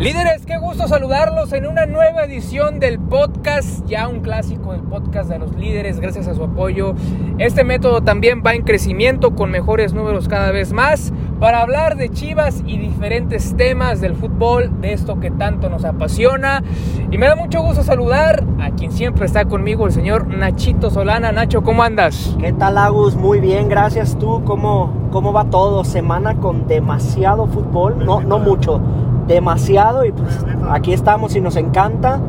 Líderes, qué gusto saludarlos en una nueva edición del podcast, ya un clásico del podcast de los líderes, gracias a su apoyo. Este método también va en crecimiento con mejores números cada vez más para hablar de Chivas y diferentes temas del fútbol, de esto que tanto nos apasiona. Y me da mucho gusto saludar a quien siempre está conmigo, el señor Nachito Solana. Nacho, ¿cómo andas? ¿Qué tal, Agus? Muy bien, gracias. ¿Tú cómo, cómo va todo? Semana con demasiado fútbol, no, no mucho demasiado y pues aquí estamos y nos encanta.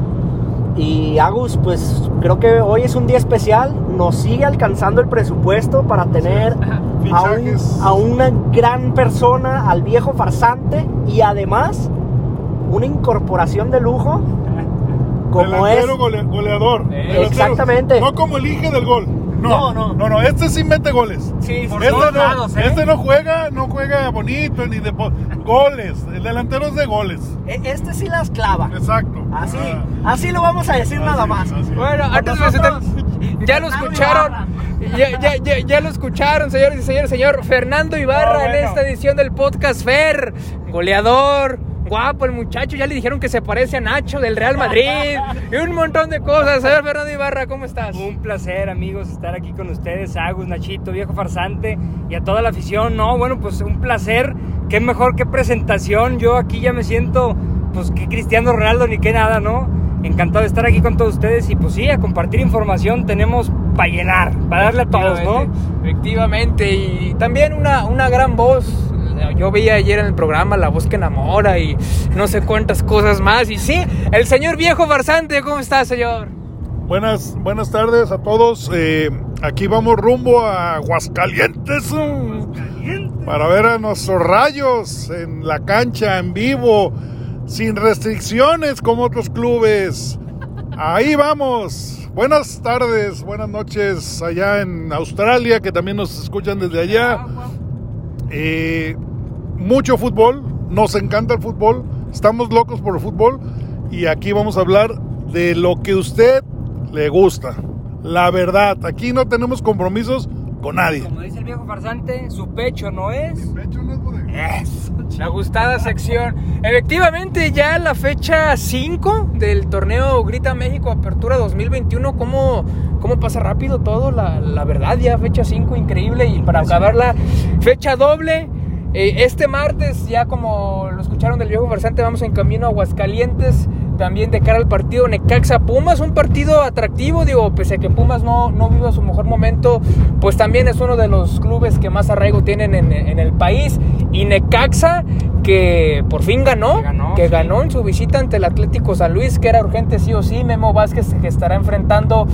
Y Agus, pues creo que hoy es un día especial, nos sigue alcanzando el presupuesto para tener a, a, una gran persona, al viejo farsante y además una incorporación de lujo como es goleador. Exactamente. No como el hijo del gol. No, no, no, no, este sí mete goles. Sí, por este, no, lados, ¿eh? este no juega, no juega bonito ni de goles. El delantero es de goles. E, este sí las clava. Exacto. Así, ah. así lo vamos a decir nada más. Bueno, antes de ya lo escucharon. Ya, ya, ya, ya, lo escucharon, señores y señores. Señor Fernando Ibarra en esta edición del podcast Fer, goleador guapo el muchacho, ya le dijeron que se parece a Nacho del Real Madrid y un montón de cosas. Señor Fernando Ibarra, ¿cómo estás? Un placer, amigos, estar aquí con ustedes, Agus, Nachito, viejo farsante y a toda la afición. No, bueno, pues un placer. Qué mejor que presentación. Yo aquí ya me siento, pues, que Cristiano Ronaldo ni que nada, ¿no? Encantado de estar aquí con todos ustedes y pues sí, a compartir información tenemos para llenar, para darle a todos, ¿no? Efectivamente, y también una, una gran voz yo veía ayer en el programa La voz que enamora y no sé cuántas cosas más. Y sí, el señor viejo farsante, ¿cómo está, señor? Buenas, buenas tardes a todos. Eh, aquí vamos rumbo a Aguascalientes para ver a nuestros rayos en la cancha, en vivo, sin restricciones como otros clubes. Ahí vamos. Buenas tardes, buenas noches allá en Australia, que también nos escuchan desde allá. Eh, mucho fútbol, nos encanta el fútbol, estamos locos por el fútbol y aquí vamos a hablar de lo que usted le gusta. La verdad, aquí no tenemos compromisos con nadie. Como dice el viejo farsante, su pecho no es. Su pecho no es La gustada sección. Efectivamente, ya la fecha 5 del torneo Grita México Apertura 2021. ¿Cómo, cómo pasa rápido todo? La, la verdad, ya fecha 5, increíble. Y para acabar la fecha doble. Eh, este martes, ya como lo escucharon del viejo farsante, vamos en camino a Aguascalientes, también de cara al partido Necaxa Pumas, un partido atractivo, digo, pese a que Pumas no, no vive su mejor momento, pues también es uno de los clubes que más arraigo tienen en, en el país. Y Necaxa, que por fin ganó, que ganó, en su visita ante el Atlético San Luis, que era urgente sí o sí, Memo Vázquez que estará enfrentando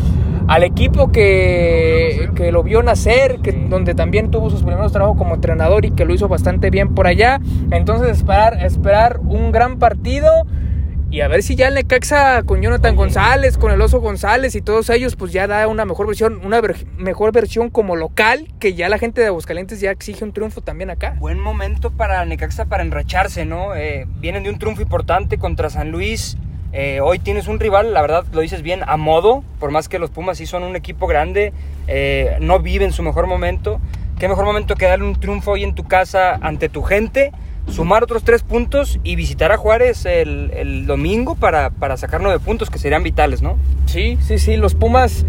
al equipo que, que lo vio nacer, que, donde también tuvo sus primeros trabajos como entrenador y que lo hizo bastante bien por allá. Entonces esperar, esperar un gran partido. Y a ver si ya el Necaxa con Jonathan González, con el Oso González y todos ellos, pues ya da una mejor versión, una mejor versión como local, que ya la gente de Aguascalientes ya exige un triunfo también acá. Buen momento para Necaxa para enracharse, ¿no? Eh, vienen de un triunfo importante contra San Luis. Eh, hoy tienes un rival, la verdad lo dices bien, a modo, por más que los Pumas sí son un equipo grande, eh, no viven su mejor momento. Qué mejor momento que darle un triunfo hoy en tu casa ante tu gente sumar otros tres puntos y visitar a Juárez el, el domingo para, para sacar nueve puntos que serían vitales, ¿no? Sí, sí, sí, los Pumas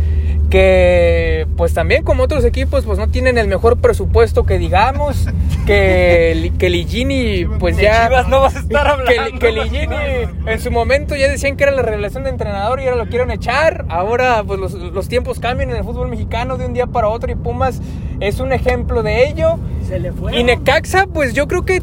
que pues también como otros equipos pues no tienen el mejor presupuesto que digamos que, que Ligini pues ya no vas a estar hablando que, Ligini en su momento ya decían que era la revelación de entrenador y ahora lo quieren echar ahora pues los, los tiempos cambian en el fútbol mexicano de un día para otro y Pumas es un ejemplo de ello Se le fue. y Necaxa pues yo creo que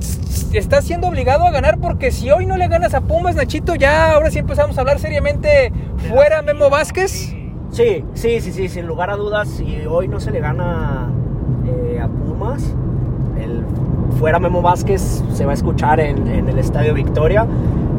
está siendo obligado a ganar porque si hoy no le ganas a Pumas Nachito ya ahora sí empezamos a hablar seriamente fuera Memo Vázquez Sí, sí, sí, sí, sin lugar a dudas, si hoy no se le gana eh, a Pumas, el fuera Memo Vázquez se va a escuchar en, el Estadio Victoria.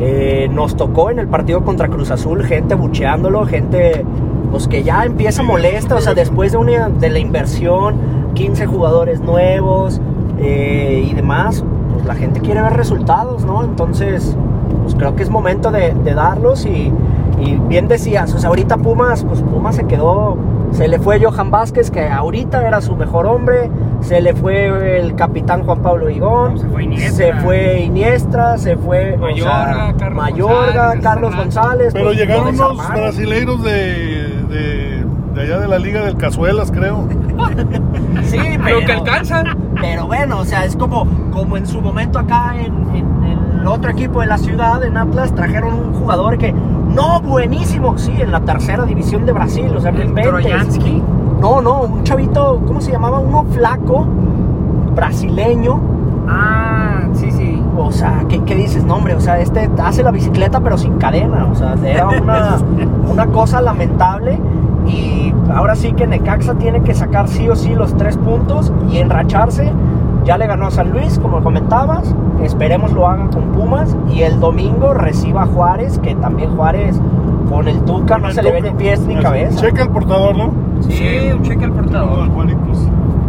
Eh, nos tocó en el partido contra Cruz Azul gente bucheándolo, gente pues que ya empieza molesta, o sea, después de, una, de la inversión, 15 jugadores nuevos eh, y demás, pues la gente quiere ver resultados, ¿no? Entonces, pues creo que es momento de, de darlos y y bien decías, o sea, ahorita Pumas, pues Pumas se quedó Se le fue Johan Vázquez, que ahorita era su mejor hombre. Se le fue el capitán Juan Pablo Higón. Se fue Iniestra. Se fue Iniestra, se fue o Mayorga, sea, Carlos Mayorga, González, Carlos. González. Pero pues, llegaron unos brasileiros de, de, de allá de la Liga del Cazuelas, creo. Sí, Lo pero, que alcanzan. pero bueno, o sea, es como, como en su momento acá en, en el otro equipo de la ciudad, en Atlas, trajeron un jugador que, no, buenísimo, sí, en la tercera división de Brasil, o sea, no inventes. Trojansky. No, no, un chavito, ¿cómo se llamaba? Uno flaco, brasileño. Ah. O sea, ¿qué, qué dices? No, hombre, o sea, este hace la bicicleta pero sin cadena. O sea, era una, una cosa lamentable. Y ahora sí que Necaxa tiene que sacar sí o sí los tres puntos y enracharse. Ya le ganó a San Luis, como comentabas. Esperemos lo hagan con Pumas. Y el domingo reciba a Juárez, que también Juárez con el Tuca no se le ve ni pies ni cabeza. Checa el portador, ¿no? Sí, un cheque al portador.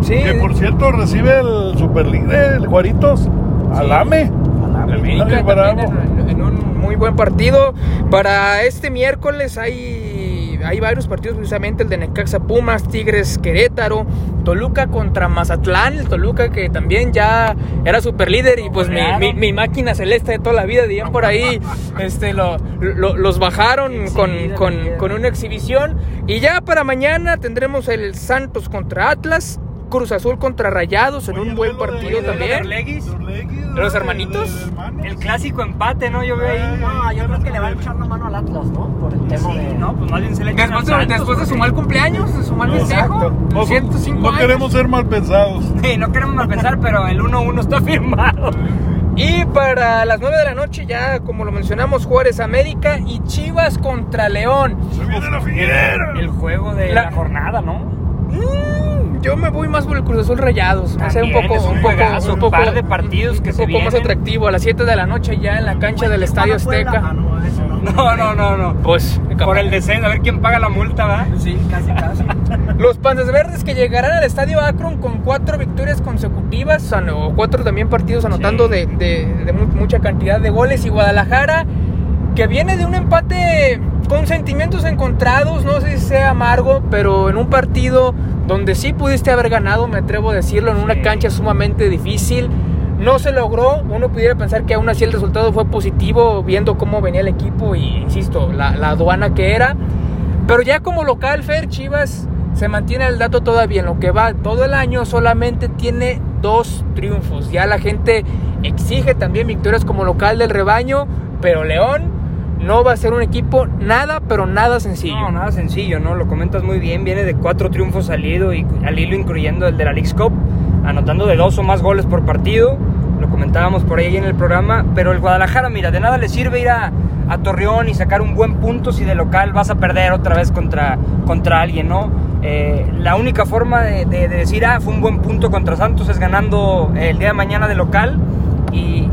Sí. Que por cierto recibe el superlíder, el Juaritos. Alame. Alame. Bravo. en, en un muy buen partido. Para este miércoles hay, hay varios partidos, precisamente el de Necaxa Pumas, Tigres Querétaro, Toluca contra Mazatlán, el Toluca que también ya era super líder y pues mi, mi- mi máquina celeste de toda la vida, dirían por ahí, este, lo, lo- los bajaron con, con, con una exhibición. Y ya para mañana tendremos el Santos contra Atlas. Cruz Azul contra Rayados en Oye, un buen de- partido de- también. ¿De los hermanitos? hermanos. El clásico empate, ¿no? Yo veo ahí. No, yo creo que le va a echar la mano al Atlas, ¿no? Por el tema Sí, de... no, pues más bien se le echan Después Santos, después de su mal cumpleaños, de su mal festejo. No, 105 no años. queremos ser mal pensados. Sí, no queremos mal pensar, pero el 1-1 está firmado. Y para las 9 de la noche, ya como lo mencionamos, Juárez América y Chivas contra León. Se viene la figuera. El juego de La- la, jornada, ¿no? Mm, yo me voy más por el Cruz Azul Rayados. Va a ser un poco, es un un juegazo, un un poco, par de partidos que un se poco más atractivo. A las 7 de la noche ya en la cancha del Estadio Azteca. Ah, no, no. No, no, no, no. Pues, Por el descenso, a ver quién paga la multa, ¿va? Sí, casi, casi. Los Panzas Verdes que llegarán al Estadio Akron con cuatro victorias consecutivas, o cuatro también partidos anotando Sí. de, de- de mu- mucha cantidad de goles. Y Guadalajara que viene de un empate con sentimientos encontrados, no sé si sea amargo, pero en un partido donde sí pudiste haber ganado, me atrevo a decirlo, en una cancha sumamente difícil. No se logró, uno pudiera pensar que aún así el resultado fue positivo viendo cómo venía el equipo y, insisto, la, la aduana que era. Pero ya como local, Fer, Chivas se mantiene el dato todavía. En lo que va todo el año solamente tiene dos triunfos. Ya la gente exige también victorias como local del rebaño, pero León no va a ser un equipo nada, pero nada sencillo. No, nada sencillo, ¿no? Lo comentas muy bien. Viene de cuatro triunfos al y, al hilo incluyendo el de la Leagues Cup, anotando de dos o más goles por partido. Lo comentábamos por ahí en el programa. Pero el Guadalajara, mira, de nada le sirve ir a, Torreón y sacar un buen punto si de local vas a perder otra vez contra, contra alguien, ¿no? Eh, la única forma de, de- de decir, ah, fue un buen punto contra Santos es ganando el día de mañana de local y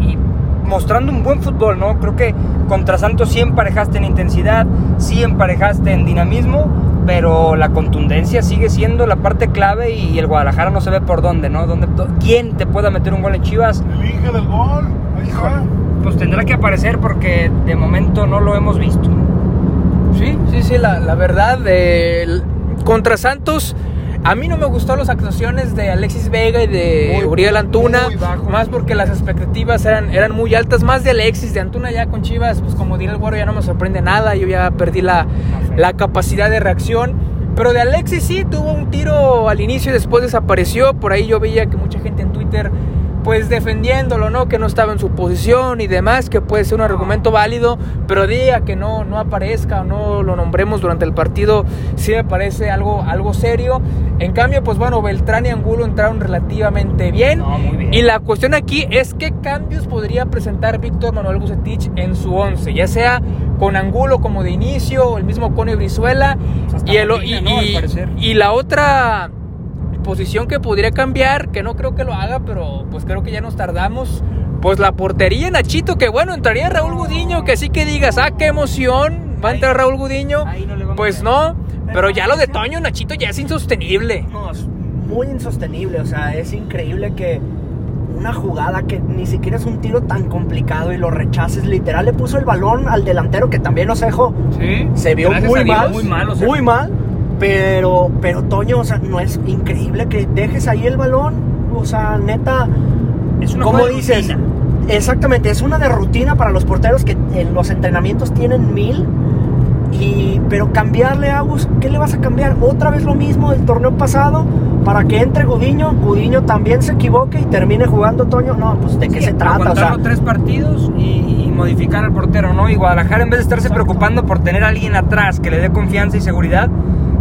mostrando un buen fútbol, ¿no? Creo que contra Santos sí emparejaste en intensidad, sí emparejaste en dinamismo, pero la contundencia sigue siendo la parte clave y el Guadalajara no se ve por dónde, ¿no? ¿Dónde, ¿Quién te pueda meter un gol en Chivas? El Inge del gol. Ahí está. Pues tendrá que aparecer porque de momento no lo hemos visto. Sí, sí, sí, la, la verdad, eh, el- contra Santos, a mí no me gustó las actuaciones de Alexis Vega y de Muy, Uriel Antuna, muy bajo. más porque las expectativas eran, eran muy altas, más de Alexis, de Antuna ya con Chivas, pues como dirá el güero, ya no me sorprende nada, yo ya perdí la, la capacidad de reacción. Pero de Alexis sí, tuvo un tiro al inicio y después desapareció, por ahí yo veía que mucha gente en Twitter pues defendiéndolo, ¿no? Que no estaba en su posición y demás, que puede ser un argumento válido, pero diga que no, no aparezca o no lo nombremos durante el partido, sí me parece algo, algo serio. En cambio, pues bueno, Beltrán y Angulo entraron relativamente bien. No, muy bien. Y la cuestión aquí es qué cambios podría presentar Víctor Manuel Bucetich en su once, ya sea con Angulo como de inicio, o el mismo Cone Brizuela, Pues y, el, y, y la otra posición que podría cambiar, que no creo que lo haga, pero pues creo que ya nos tardamos. Pues la portería Nachito, que bueno, entraría Raúl Gudiño, que sí que digas, ah, qué emoción, va a entrar Raúl Gudiño. No Pues no, pero ya lo de Toño Nachito ya es insostenible. No, es muy insostenible. O sea, es increíble que una jugada que ni siquiera es un tiro tan complicado y lo rechaces. Literal, le puso el balón al delantero que también Osejo Sí. se vio muy mal. muy mal. Muy mal. Pero, pero Toño, o sea, no es increíble que dejes ahí el balón. O sea, neta, Es una ¿cómo dices? rutina. Exactamente, es una de rutina para los porteros que en los entrenamientos tienen mil. Y, pero cambiarle a Agus, ¿qué le vas a cambiar? Otra vez lo mismo del torneo pasado para que entre Gudiño, Gudiño también se equivoque y termine jugando Toño. No, pues de qué se trata, o sea, tres partidos y, y modificar al portero, ¿no? Y Guadalajara, en vez de estarse preocupando por tener a alguien atrás que le dé confianza y seguridad,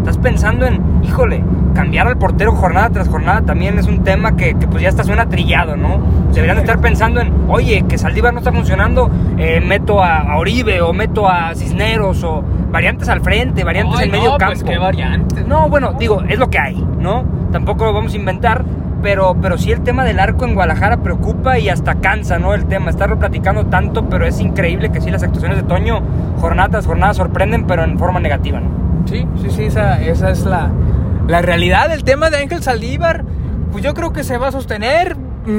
estás pensando en, híjole, cambiar al portero jornada tras jornada también es un tema que, que, pues ya está suena trillado, ¿no? Deberían de estar pensando en, oye, que Saldívar no está funcionando, eh, meto a, a Oribe o meto a Cisneros o variantes al frente, variantes Ay, en medio no, campo. pues qué variantes. No, bueno, digo, es lo que hay, ¿no? Tampoco lo vamos a inventar, pero, pero sí el tema del arco en Guadalajara preocupa y hasta cansa, ¿no? El tema, estarlo platicando tanto, pero es increíble que sí las actuaciones de Toño, jornada tras jornada, sorprenden, pero en forma negativa, ¿no? Sí, sí, sí, esa, esa es la, la realidad. El tema de Ángel Saldívar, pues yo creo que se va a sostener.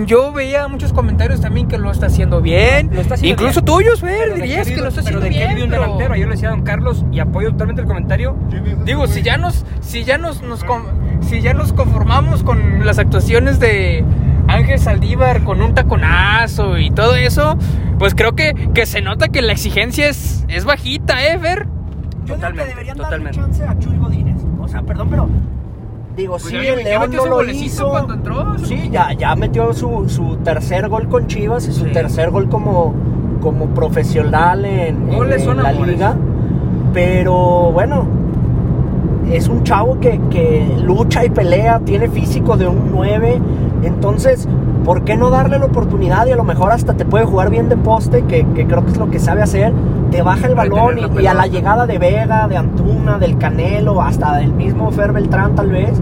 Yo veía muchos comentarios también que lo está haciendo bien. Lo está haciendo Incluso bien. tuyos, Fer, Pero de dirías que lo está pero haciendo de qué bien. vive un pero- delantero. Yo le decía a don Carlos y apoyo totalmente el comentario. Digo, si ya nos, si ya nos, nos con- si ya nos conformamos con las actuaciones de Ángel Saldívar con un taconazo y todo eso, pues creo que, que se nota que la exigencia es, es bajita, ¿eh, Fer? Yo digo Totalmente, que deberían totalmente. darle chance a Chuy Godínez. O sea, perdón, pero digo, Pues sí, ya- ya el León metió no lo hizo. cuando entró. Sí, ya, ya metió su, su tercer gol con Chivas y su Sí. tercer gol como, como profesional en, en- en la amores. liga. Pero bueno, es un chavo que, que lucha y pelea, tiene físico de un 9. Entonces, ¿por qué no darle la oportunidad? Y a lo mejor hasta te puede jugar bien de poste, que, que creo que es lo que sabe hacer. Te baja el balón y, y a la llegada de Vega, de Antuna, del Canelo, hasta del mismo Fer Beltrán tal vez.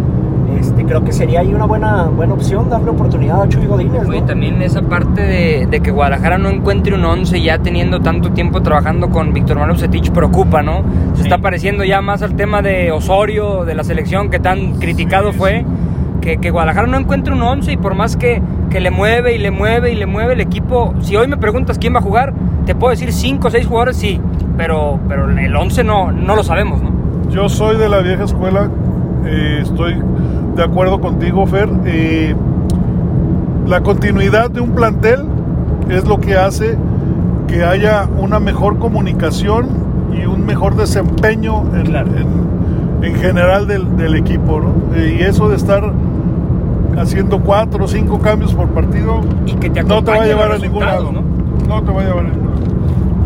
Creo que sería ahí una buena, buena opción darle oportunidad a Chuy Godínez. Oye, ¿no? también esa parte de, de que Guadalajara no encuentre un 11 ya teniendo tanto tiempo trabajando con Víctor Manuel Bucetich preocupa, ¿no? Se está pareciendo ya más al tema de Osorio, de la selección que tan criticado fue, que, que Guadalajara no encuentre un 11 y por más que, que le mueve y le mueve y le mueve el equipo, si hoy me preguntas quién va a jugar, te puedo decir 5 o 6 jugadores, sí, pero, pero el 11 no, no lo sabemos, ¿no? Yo soy de la vieja escuela, eh, estoy de acuerdo contigo, Fer. eh, la continuidad de un plantel es lo que hace que haya una mejor comunicación y un mejor desempeño en, Claro. en- en general del, del equipo. ¿no? Eh, y eso de estar haciendo cuatro o cinco cambios por partido Y que te no te va a llevar a ningún lado. resultados, ¿no? te va a llevar a ningún lado.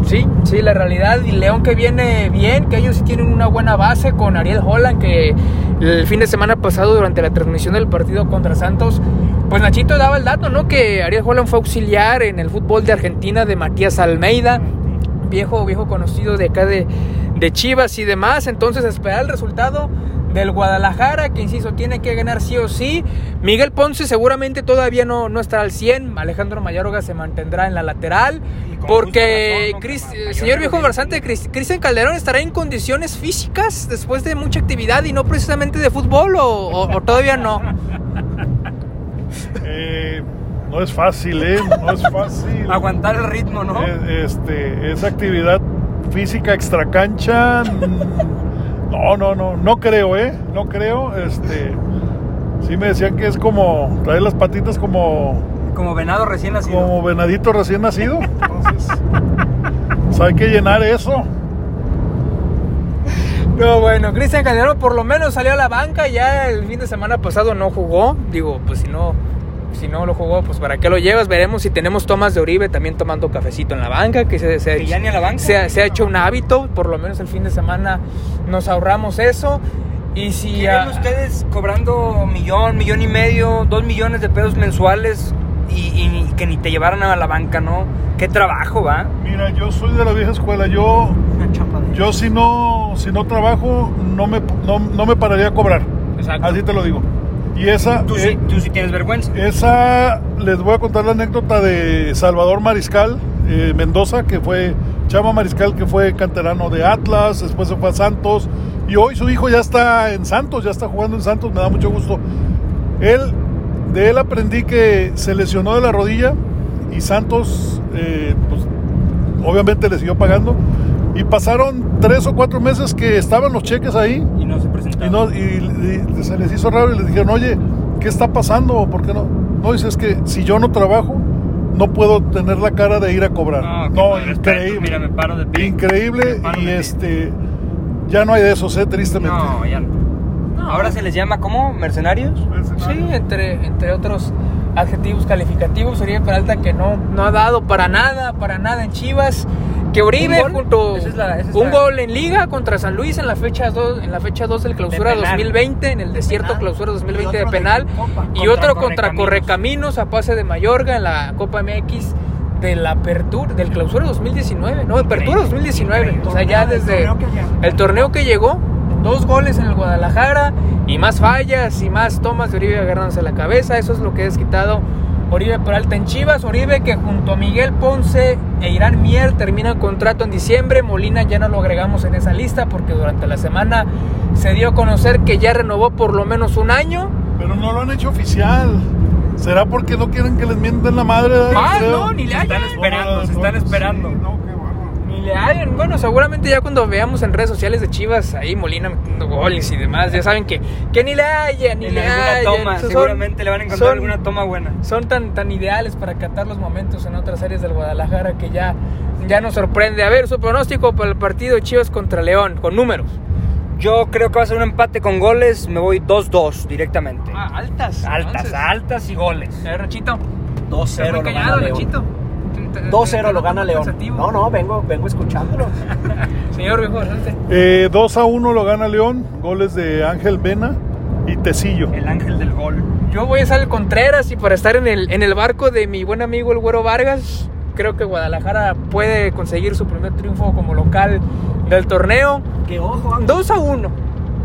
Sí, sí, la realidad. Y León que viene bien, que ellos sí tienen una buena base con Ariel Holland, que el fin de semana pasado, durante la transmisión del partido contra Santos, pues Nachito daba el dato, ¿no? Que Ariel Holland fue auxiliar en el fútbol de Argentina de Matías Almeida, viejo, viejo conocido de acá de, de Chivas y demás. Entonces, esperar el resultado del Guadalajara, que insisto, tiene que ganar sí o sí. Miguel Ponce seguramente todavía no, no estará al 100. Alejandro Mayorga se mantendrá en la lateral. Porque, razón, Mayorga señor viejo Cris- Cristian Calderón estará en condiciones físicas después de mucha actividad y no precisamente de fútbol o, o- o todavía no. Eh, no es fácil, ¿eh? No es fácil. Aguantar el ritmo, ¿no? Eh, Este, esa actividad física extracancha. No, no, no, no creo, ¿eh? No creo. Este, sí me decían que es como traer las patitas como, Como venado recién nacido. como venadito recién nacido. Entonces, pues hay que llenar eso. No, bueno, Cristian Calderón por lo menos salió a la banca, ya el fin de semana pasado no jugó. Digo, pues si no, si no lo jugó, pues para qué lo llevas. Veremos si tenemos tomas de Oribe también tomando cafecito en la banca, que se, se, Que ya ni a la banca. se ha- se ha hecho un hábito, por lo menos el fin de semana nos ahorramos eso. Y si ¿Qué ah, ven ustedes cobrando millón, millón y medio, dos millones de pesos mensuales y, y que ni te llevaran a la banca, ¿no? Qué trabajo, ¿va? Mira, yo soy de la vieja escuela. Yo, Una chamba de- yo si no, si no trabajo, no me, no, no me pararía a cobrar. Exacto. Así te lo digo. Y esa, Tú, eh, sí, tú sí tienes vergüenza. Esa, les voy a contar la anécdota de Salvador Mariscal eh, Mendoza, que fue Chama Mariscal, que fue canterano de Atlas, después se fue a Santos, y hoy su hijo ya está en Santos, ya está jugando en Santos, me da mucho gusto. Él, de él aprendí que se lesionó de la rodilla y Santos, eh, pues, obviamente le siguió pagando, Y pasaron tres o cuatro meses que estaban los cheques ahí Y no se presentaron. y, no, y- y se les hizo raro y les dijeron, oye, ¿qué está pasando? ¿Por qué no? No, dice, es que si yo no trabajo, no puedo tener la cara de ir a cobrar. No, increíble. Mira, me paro de pie. Increíble paro y de pie. este ya no hay de esos, eh, tristemente. No, ya no. Ahora se les llama, ¿cómo? ¿Mercenarios? Sí, entre, entre otros adjetivos calificativos, Oribe Peralta que no, no ha dado para nada, para nada en Chivas. Que Oribe ¿Un junto Esa es la- esa es un la- gol en liga contra San Luis en la fecha 2 en la fecha 2 del clausura De penal. 2020 en el desierto penal. clausura Y 2020 de penal y otro contra Correcaminos. A pase de Mayorga en la Copa MX de la apertura del clausura 2019, no, apertura 2019, o sea, ya desde el torneo que llegó, dos goles en el Guadalajara y más fallas y más tomas de Oribe agarrándose la cabeza. Eso es lo que ha desquitado Oribe Peralta en Chivas. Oribe que junto a Miguel Ponce e Irán Mier termina contrato en diciembre. Molina ya no lo agregamos en esa lista porque durante la semana se dio a conocer que ya renovó por lo menos un año. Pero no lo han hecho oficial. ¿Será porque no quieren que les mienten la madre? Ah, no, ni le Se están hayan. esperando, se están esperando. Sí, no, Bueno, seguramente ya cuando veamos en redes sociales de Chivas ahí Molina metiendo goles y demás, ya saben que, que ni le hayan, ni En le hayan. toma, Son- seguramente le van a encontrar son- alguna toma buena. son tan, tan ideales para catar los momentos en otras áreas del Guadalajara que ya, ya nos sorprende. A ver, su pronóstico para el partido Chivas contra León, con números. Yo creo que va a ser un empate con goles, me voy 2-2 directamente. Ah, altas. altas, entonces. altas y goles. Ver, Rachito. 2-0 muy lo callado, gana León. Rachito. 2-0 lo gana León. No, no, vengo, vengo escuchándolo. Señor viejo, adelante. Eh, 2 a 1 lo gana León. Goles de Ángel Vena y Tecillo. El ángel del gol. Yo voy a el Contreras y para estar en el, en el barco de mi buen amigo el Güero Vargas, creo que Guadalajara puede conseguir su primer triunfo como local del torneo. Que ojo, Ángel, 2 a 1.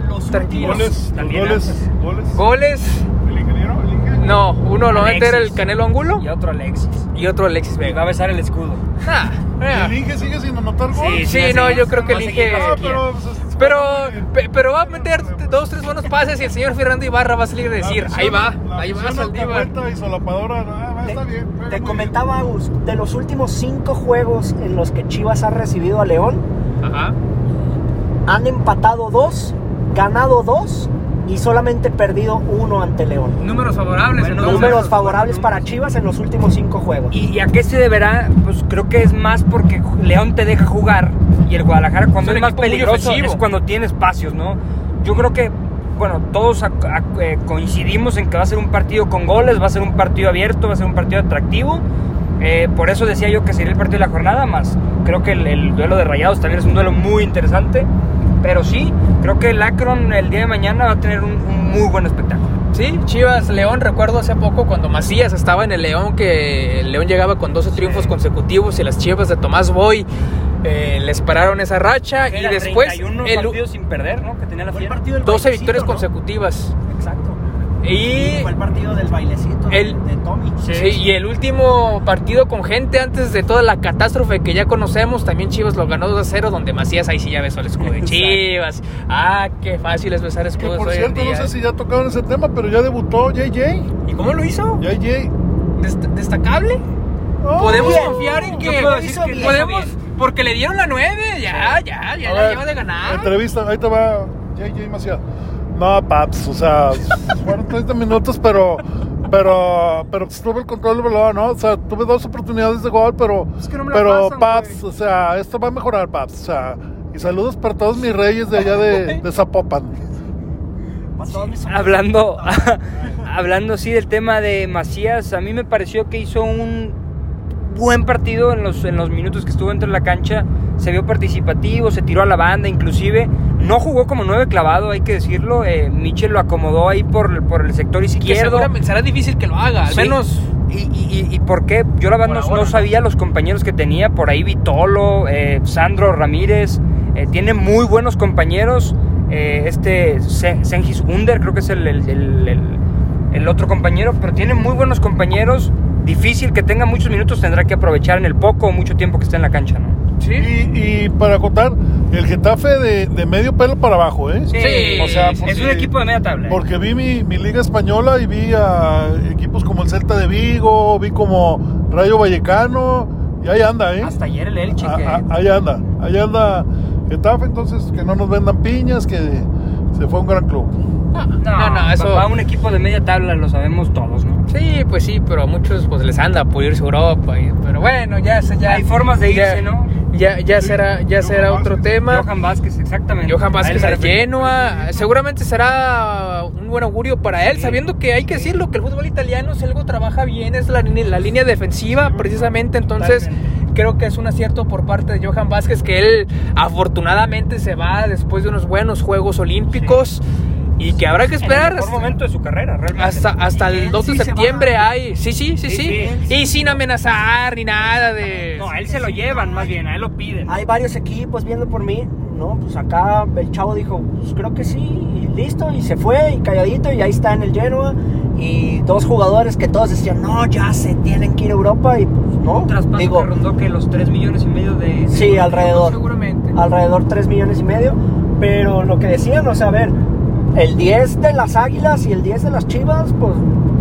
los tranquilos. Goles, los goles, goles. Goles, ¿El ingeniero? ¿El ingeniero? No, uno lo va a meter el Canelo Angulo Y otro Alexis. y otro Alexis Y va a Vega. besar el escudo. Ah. ¿El Inge sigue sin anotar gol? Sí, no, yo creo que el Inge- Ah, pero, pues, es- Pero, pe- pero va a meter dos, tres buenos pases y el señor Fernando Ibarra va a salir a decir, ahí va, ahí va Saldívar. alcahueta y solapadora, ah, bien. Te muy comentaba, Agus, de los últimos cinco juegos en los que Chivas ha recibido a León, Ajá. han empatado dos, ganado dos y solamente perdido uno ante León. Números favorables. Bueno, entonces. Números favorables para Chivas en los últimos cinco juegos. ¿Y, y a qué se deberá? Pues creo que es más porque León te deja jugar y el Guadalajara cuando Es más peligroso es cuando tiene espacios, ¿no? Yo creo que, bueno, todos eh, coincidimos en que va a ser un partido con goles, va a ser un partido abierto, va a ser un partido atractivo. Eh, por eso decía yo que sería el partido de la jornada más. Creo que el, el duelo de Rayados también es un duelo muy interesante. Pero sí, creo que el Akron el día de mañana va a tener un, un muy buen espectáculo. Sí, Chivas León, recuerdo hace poco cuando Macías estaba en el León, que el León llegaba con 12 triunfos consecutivos y las Chivas de Tomás Boy eh, les pararon esa racha y después 31 el- partidos sin perder, ¿no? Que tenía la Fue el fiera. partido del 12 bailecito, victorias ¿no? consecutivas. Y, Fue el partido del bailecito de- El- de Tommy. sí, y el último partido con gente antes de toda la catástrofe que ya conocemos, también Chivas lo ganó 2 a 0, donde Macías ahí sí ya besó el escudo de Chivas. Ah, qué fácil es besar Que escudos por hoy en cierto, no día. sé si ya tocaron ese tema, pero ya debutó JJ. ¿Y cómo lo hizo? JJ. Dest- ¿Destacable? Oh, Podemos bien. confiar en que que podemos bien. porque le dieron la 9, ya, ya, ya A la ver, lleva de ganar. Entrevista, ahí te va JJ Macías. No, Paps, o sea, fueron 30 minutos, pero pero pero pues, tuve el control del balón, ¿no? O sea, tuve dos oportunidades de gol, pero Es que no pero pasan, Paps, güey. o sea, esto va a mejorar, Paps, o sea, y saludos para todos mis reyes de allá de, de Zapopan. Para todos mis Hablando, hablando sí del tema de Macías, a mí me pareció que hizo un buen partido en los, en los minutos que estuvo dentro de la cancha. Se vio participativo, se tiró a la banda inclusive. No jugó como nueve clavado, hay que decirlo. Eh, Michel lo acomodó ahí por, por el sector que izquierdo. seguramente será difícil que lo haga, al Sí. menos ¿Y, y, y- por qué? Yo la verdad no, no sabía los compañeros que tenía. Por ahí Vitolo, eh, Sandro Ramírez. eh, tiene muy buenos compañeros. Eh, este Se- Sengis Under, creo que es el- el- el otro compañero. Pero tiene muy buenos compañeros. Difícil que tenga muchos minutos, tendrá que aprovechar en el poco o mucho tiempo que esté en la cancha, ¿no? sí. Y, y para contar, el Getafe de, de medio pelo para abajo, ¿eh? Sí, o sea, es un equipo de media tabla. ¿eh? Porque vi mi, mi liga española y vi a equipos como el Celta de Vigo, vi como Rayo Vallecano, Y ahí anda, ¿eh? Hasta ayer el Elche. A- que- a- ahí anda, ahí anda Getafe, entonces que no nos vendan piñas, que se fue a un gran club. No, no, no, eso. Va un equipo de media tabla, lo sabemos todos, ¿no? Sí, pues sí, pero a muchos pues les anda por irse a Europa. y- pero bueno, ya, ya Hay formas de ya- irse, ¿no? Ya, ya será, ya Johan será otro tema. Johan Vázquez, exactamente. Johan Vázquez al. Genoa, seguramente será un buen augurio para él, sabiendo que hay que decirlo, que el fútbol italiano si algo trabaja bien es la, línea- la línea defensiva, precisamente, entonces Totalmente. creo que es un acierto por parte de Johan Vázquez, que él afortunadamente se va después de unos buenos Juegos Olímpicos y que habrá que En el esperar mejor hasta, momento de su carrera, realmente. hasta, hasta el él 2 de sí septiembre hay, sí, sí, sí, sí, Sí, sí. y sin amenazar ni nada de... No, a él se lo llevan, más bien, a él lo piden. Hay varios equipos viendo por mí, ¿no? Pues acá el chavo dijo, pues creo que sí, y listo, y se fue, y calladito, y ahí está en el Genoa. Y dos jugadores que todos decían, no, ya se tienen que ir a Europa, y pues no. Un traspaso Digo, que rondó que los 3 millones y medio de... sí, alrededor. Seguramente. Alrededor 3 millones y medio. Pero lo que decían, o sea, a ver, el 10 de las Águilas y el 10 de las Chivas, pues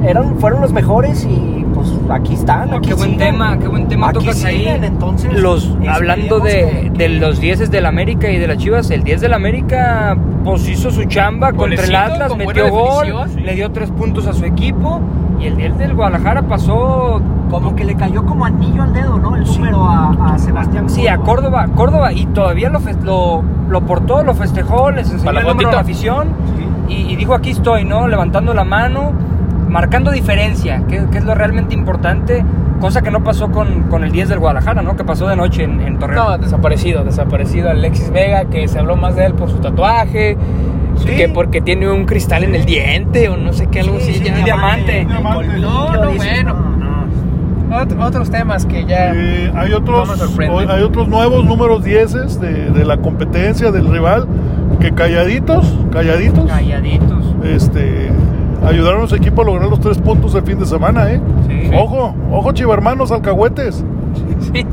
eran, fueron los mejores y pues aquí están. Aquí qué buen siguen. tema, qué buen tema Aquí tocas ahí. siguen, entonces, los hablando de, que- de los 10 del América y de las Chivas, el 10 del América pues hizo su chamba contra el Atlas, metió gol, le dio 3 puntos a su equipo y el 10 del Guadalajara pasó Como que le cayó como anillo al dedo, ¿no? El número a, a Sebastián Sí, a Córdoba, Córdoba y todavía lo, lo, lo portó, lo festejó, les enseñó el la número a la afición y, y dijo aquí estoy, ¿no? Levantando la mano, marcando diferencia, que, que es lo realmente importante, cosa que no pasó con, con el 10 del Guadalajara, ¿no? Que pasó de noche en, en Torreón. No, desaparecido, desaparecido Alexis Vega, que se habló más de él por su tatuaje, Sí. que porque tiene un cristal en el diente o no sé qué, algo así. sí, ya. un diamante. Diamante. No, no, bueno. Ot- otros temas que ya... Eh, hay, otros, No me sorprende. hay otros nuevos números 10 de, de la competencia del rival que calladitos, calladitos, Calladitos. este, ayudaron a su equipo a lograr los tres puntos el fin de semana, ¿eh? Sí. Ojo, ojo, chivermanos, alcahuetes. Sí.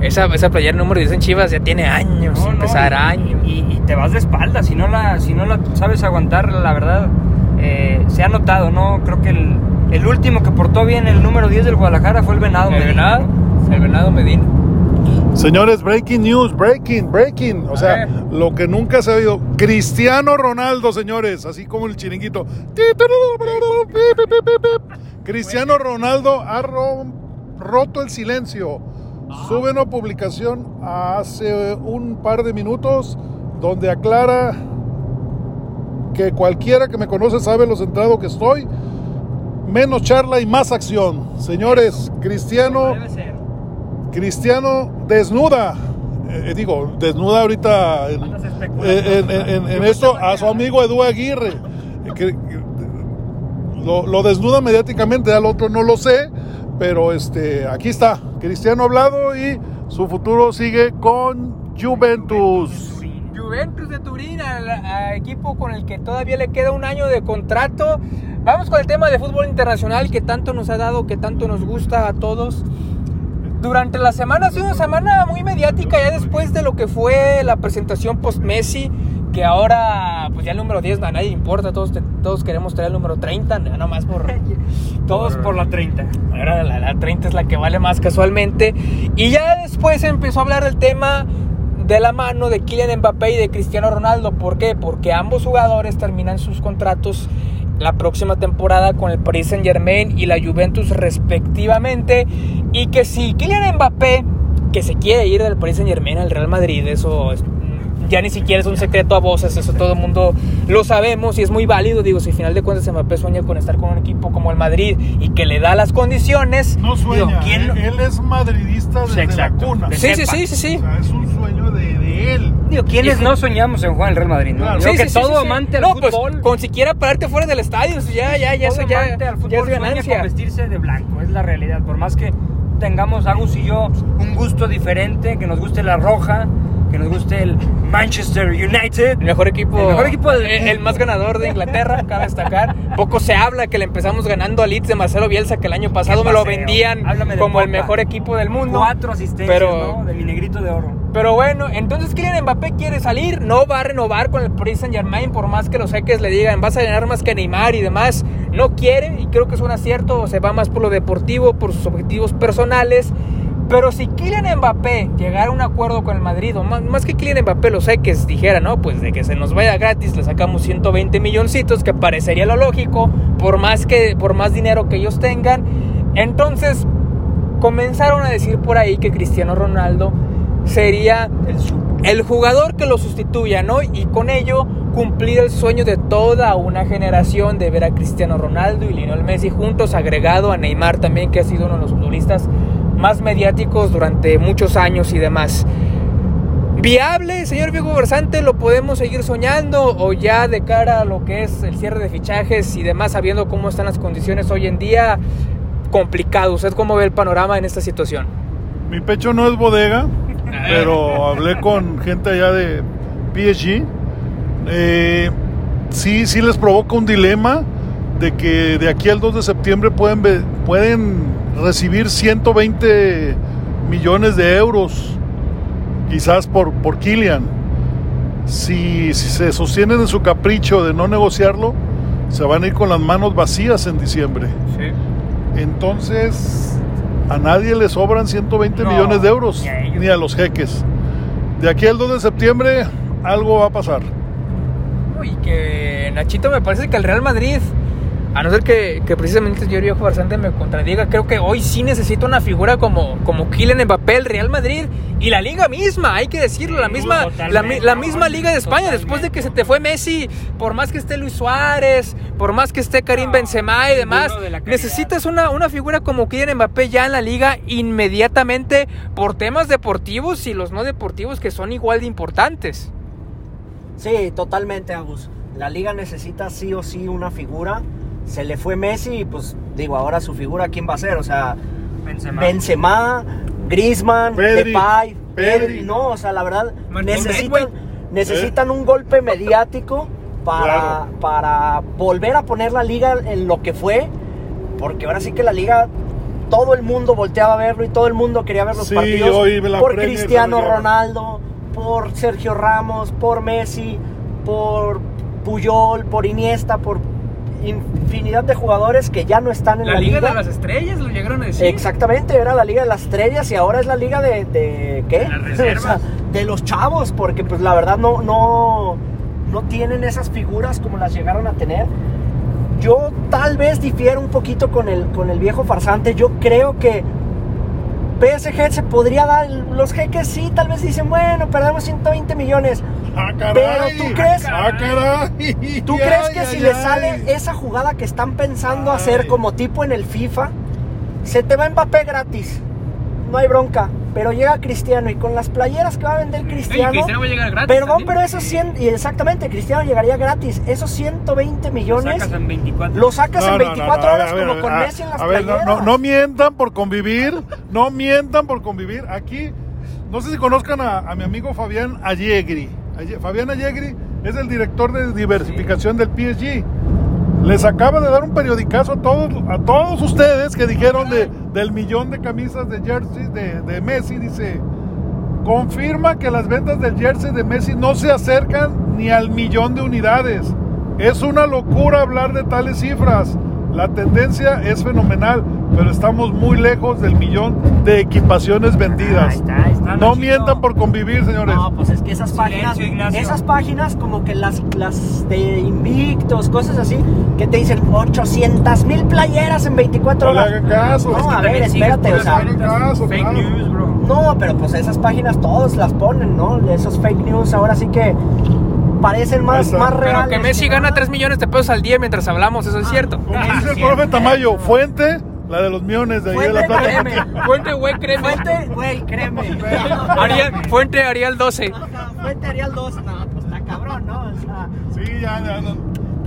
Esa, esa playera número 10 en Chivas ya tiene años, No, empezar y- años. Y, y te vas de espalda, si no la, si no la sabes aguantar, la verdad, eh, se ha notado, ¿no? Creo que el, el último que portó bien el número 10 del Guadalajara fue el Venado. El Medina, Venado, ¿no? el Venado Medina. Señores, breaking news, breaking, breaking. O sea, lo que nunca se ha oído. Cristiano Ronaldo, señores, así como el chiringuito. Cristiano Ronaldo ha ro- roto el silencio. Sube una publicación hace un par de minutos donde aclara que cualquiera que me conoce sabe lo centrado que estoy. Menos charla y más acción. Señores, Cristiano. Cristiano desnuda, eh, digo, desnuda ahorita en, eh, en- en- en- en esto a su amigo Edu Aguirre. eh, que- que- lo, lo desnuda mediáticamente, al otro no lo sé, pero este, aquí está, Cristiano hablado y su futuro sigue con Juventus. Juventus de Turín, al equipo con el que todavía le queda un año de contrato. Vamos con el tema de fútbol internacional que tanto nos ha dado, que tanto nos gusta a todos. Durante la semana ha sido una semana muy mediática ya después de lo que fue la presentación post-Messi, que ahora pues ya el número 10 a nadie importa, todos, todos queremos traer el número 30, nada más por... Todos por la 30. Ahora la, la 30 es la que vale más casualmente. Y ya después empezó a hablar del tema de la mano de Kylian Mbappé y de Cristiano Ronaldo. ¿Por qué? Porque ambos jugadores terminan sus contratos la próxima temporada con el Paris Saint Germain y la Juventus respectivamente. Y que si Kylian Mbappé, que se quiere ir del Paris Saint Germain al Real Madrid, eso es- ya ni siquiera es un secreto a voces, eso todo el mundo lo sabemos y es muy válido. Digo, si al final de cuentas Mbappé sueña con estar con un equipo como el Madrid y que le da las condiciones. No sueña, Digo, ¿quién él, no- él es madridista desde Sí, exacto. la cuna. De Sí, sí, sí, sí, sí. O sea, es un sueño de, de él. Digo, ¿quiénes no soñamos en jugar en el Real Madrid? ¿no? Claro. Creo Sí, que todo sí, sí. amante no, al pues, fútbol. con siquiera pararte fuera del estadio, eso ya, ya, ya, todo eso ya, amante al ya fútbol es sueña ganancia. con vestirse de blanco, es la realidad. Por más que tengamos Agus y yo un gusto diferente, que nos guste la roja, que nos guste el Manchester United. El mejor equipo, El mejor equipo del el, el más ganador de Inglaterra, cabe destacar. Poco se habla que le empezamos ganando al Leeds de Marcelo Bielsa, que el año pasado me lo vendían como el mejor equipo del mundo. Cuatro asistencias, Pero- ¿no? De mi negrito de oro. Pero bueno, entonces Kylian Mbappé quiere salir, no va a renovar con el Paris Saint Germain, por más que los jeques le digan, vas a ganar más que Neymar y demás, no quiere, y creo que es un acierto, se va más por lo deportivo, por sus objetivos personales, Pero si Kylian Mbappé llegara a un acuerdo con el Madrid, o más, más que Kylian Mbappé, los X dijera, no, pues de que se nos vaya gratis, le sacamos 120 milloncitos, que parecería lo lógico, por más, que, por más dinero que ellos tengan. Entonces comenzaron a decir por ahí que Cristiano Ronaldo sería el, jugador que lo sustituya, ¿no? Y con ello cumplir el sueño de toda una generación de ver a Cristiano Ronaldo y Lionel Messi juntos, agregado a Neymar también, que ha sido uno de los futbolistas más mediáticos durante muchos años y demás. ¿Viable, señor Viejo Versante? ¿Lo podemos seguir soñando o ya de cara a lo que es el cierre de fichajes y demás, sabiendo cómo están las condiciones hoy en día, complicado? ¿Usted cómo ve el panorama en esta situación? Mi pecho no es bodega, pero hablé con gente allá de PSG. Eh, sí, sí les provoca un dilema de que de aquí al 2 de septiembre pueden, pueden recibir 120 millones de euros, quizás por, por Kylian. Si, si se sostienen en su capricho de no negociarlo, se van a ir con las manos vacías en diciembre. Entonces, a nadie le sobran 120 millones de euros, ni a, los jeques. De aquí al 2 de septiembre, algo va a pasar. Y que Nachito me parece que el Real Madrid a no ser que, que precisamente yo viejo bastante me contradiga, creo que hoy sí necesita una figura como, como Kylian Mbappé, el Real Madrid y la liga misma, hay que decirlo, la misma, la, misma liga de España, después de que se te fue Messi, por más que esté Luis Suárez, por más que esté Karim Benzema y demás, necesitas una, una figura como Kylian Mbappé ya en la liga inmediatamente por temas deportivos y los no deportivos que son igual de importantes. Sí, totalmente, Agus. La liga necesita sí o sí una figura se le fue Messi y pues digo, ahora su figura, ¿quién va a ser? O sea, Benzema, Benzema Griezmann, Depay, Pedri, no, o sea, la verdad, necesitan, necesitan un golpe mediático para, para volver a poner la liga en lo que fue, porque ahora sí que la liga todo el mundo volteaba a verlo y todo el mundo quería ver los partidos por Cristiano Ronaldo, por Sergio Ramos, por Messi, por Puyol, por Iniesta, por infinidad de jugadores que ya no están en la, la liga. de las estrellas, lo llegaron a decir. Exactamente, era la liga de las estrellas y ahora es la liga de, de ¿qué? De, los chavos, porque pues la verdad no, no, no tienen esas figuras como las llegaron a tener. Yo tal vez difiero un poquito con el, con el viejo farsante. Yo creo que PSG se podría dar los jeques, sí, tal vez dicen, bueno, perdemos 120 millones. Ah, pero tú crees, ah, ¿tú crees que si le sale esa jugada que están pensando hacer como tipo en el FIFA, se te va Mbappé gratis? No hay bronca. Pero llega Cristiano y con las playeras que va a vender Cristiano. Cristiano va a llegar gratis. Perdón, pero esos 100, y exactamente, Cristiano llegaría gratis. Esos 120 millones. Lo sacas en 24, lo sacas en 24 horas como con Messi en las playeras. no, no mientan por convivir. No mientan por convivir. Aquí, no sé si conozcan a, a mi amigo Fabián Allegri. Fabián Allegri es el director de diversificación del PSG. Les acaba de dar un periodicazo a todos, a todos ustedes que dijeron de, del millón de camisas de jersey de, de Messi. Dice, confirma que las ventas del jersey de Messi no se acercan ni al millón de unidades. Es una locura hablar de tales cifras. La tendencia es fenomenal, pero estamos muy lejos del millón de equipaciones vendidas. no mientan por convivir, señores. No, pues es que esas páginas, esas páginas como que las, las de Invictos, cosas así, que te dicen 800 mil playeras en 24 horas. No le caso. No, a ver, espérate, o sea. fake news, bro. No, pero pues esas páginas todos las ponen, ¿no? Esos fake news ahora sí que parecen más, más reales. Pero que Messi gana 3 millones de pesos al día mientras hablamos, eso es cierto. Como dice el profe Tamayo, fuente, la de los millones de ahí de la plata. Fuente, güey, créeme. Fuente, güey, créeme. Ariel, fuente Ariel 12. fuente Ariel 12, no, pues está cabrón, ¿no? O sea, sí, ya, ya. No.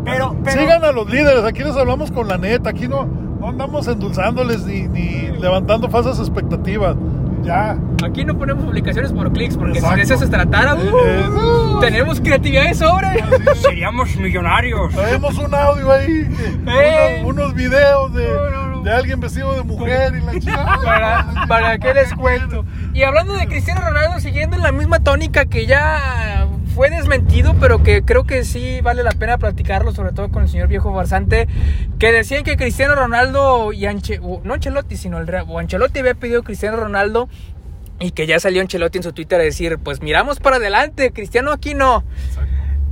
Pero, pero, Sigan a los líderes, aquí les hablamos con la neta, aquí no, no andamos endulzándoles ni, ni levantando falsas expectativas. Ya. Aquí no ponemos publicaciones por clics, porque si de eso se tratara, uh, tenemos creatividad de sobra. Seríamos millonarios. Traemos un audio ahí, eh. unos, videos de, de, alguien vestido de mujer y la chica. ¿Para, ¿Para qué les cuento? Y hablando de Cristiano Ronaldo, siguiendo en la misma tónica que ya fue desmentido, pero que creo que sí vale la pena platicarlo, sobre todo con el señor viejo farsante, que decían que Cristiano Ronaldo y Anche, no Ancelotti, sino el o Ancelotti había pedido a Cristiano Ronaldo y que ya salió Ancelotti en su Twitter a decir, pues miramos para adelante, Cristiano aquí no.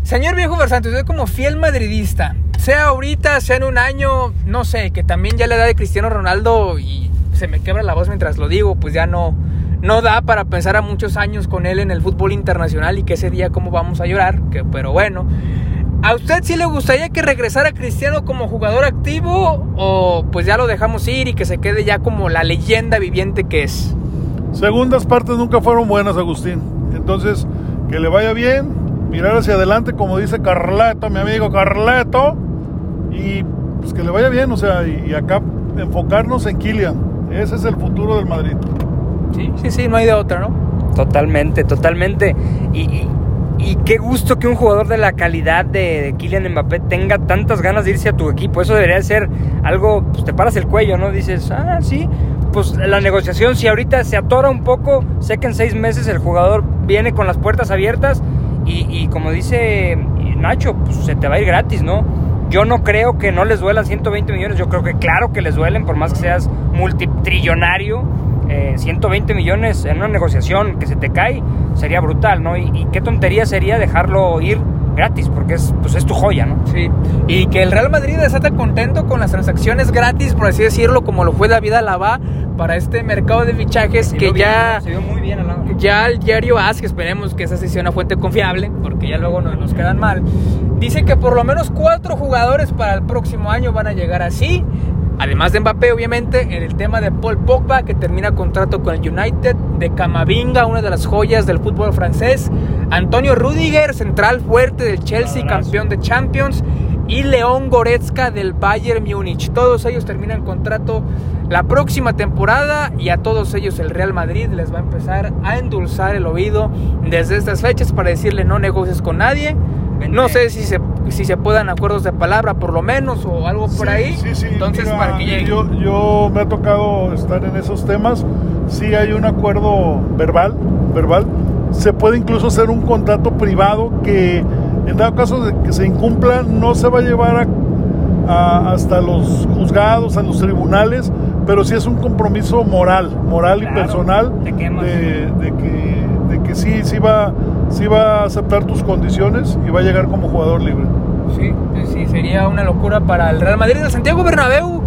Señor viejo farsante, usted como fiel madridista, sea ahorita, sea en un año, no sé, que también ya la edad de Cristiano Ronaldo y se me quebra la voz mientras lo digo, pues ya no no da para pensar a muchos años con él en el fútbol internacional y que ese día cómo vamos a llorar, pero bueno. ¿A usted sí le gustaría que regresara Cristiano como jugador activo o pues ya lo dejamos ir y que se quede ya como la leyenda viviente que es? Segundas partes nunca fueron buenas, Agustín. Entonces, que le vaya bien, mirar hacia adelante, como dice Carleto, mi amigo Carleto, y pues que le vaya bien, o sea, y, y acá enfocarnos en Kylian. Ese es el futuro del Madrid. Sí, sí, sí, no hay de otra, ¿no? Totalmente, totalmente. Y, y, y qué gusto que un jugador de la calidad de, de, Kylian Mbappé tenga tantas ganas de irse a tu equipo. Eso debería ser algo, pues te paras el cuello, ¿no? Dices, ah, sí, pues la negociación, si ahorita se atora un poco, sé que en seis meses el jugador viene con las puertas abiertas y, y como dice Nacho, pues se te va a ir gratis, ¿no? Yo no creo que no les duelan 120 millones, yo creo que claro que les duelen, por más que seas multitrillonario eh, 120 millones en una negociación que se te cae, sería brutal, ¿no? Y, y, qué tontería sería dejarlo ir gratis, porque es, pues es tu joya, ¿no? Sí, y que el Real Madrid está tan contento con las transacciones gratis, por así decirlo, como lo fue David Alaba para este mercado de fichajes que ya... se vio muy bien Alaba. Ya el diario AS, que esperemos que esa sea una fuente confiable, porque ya luego nos, nos quedan mal, dice que por lo menos cuatro jugadores para el próximo año van a llegar así. Además de Mbappé, obviamente, en el tema de Paul Pogba, que termina contrato con el United, de Camavinga, una de las joyas del fútbol francés, Antonio Rudiger, central fuerte del Chelsea, campeón de Champions, y León Goretzka del Bayern Múnich. Todos ellos terminan contrato la próxima temporada y a todos ellos el Real Madrid les va a empezar a endulzar el oído desde estas fechas para decirle no negocies con nadie. No sé si se, si se puedan acuerdos de palabra por lo menos o algo por Sí, ahí. Sí, sí. Entonces, Mira, para que llegue. Yo, yo me ha tocado estar en esos temas. Sí hay un acuerdo verbal, verbal. Se puede incluso hacer un contrato privado que, en dado caso de que se incumpla, no se va a llevar a, a- hasta los juzgados, a los tribunales, pero sí es un compromiso moral, moral Claro, y personal de, de que, de que sí, sí va, sí va a aceptar tus condiciones y va a llegar como jugador libre. Sí, sí, sería una locura para el Real Madrid. El Santiago Bernabéu,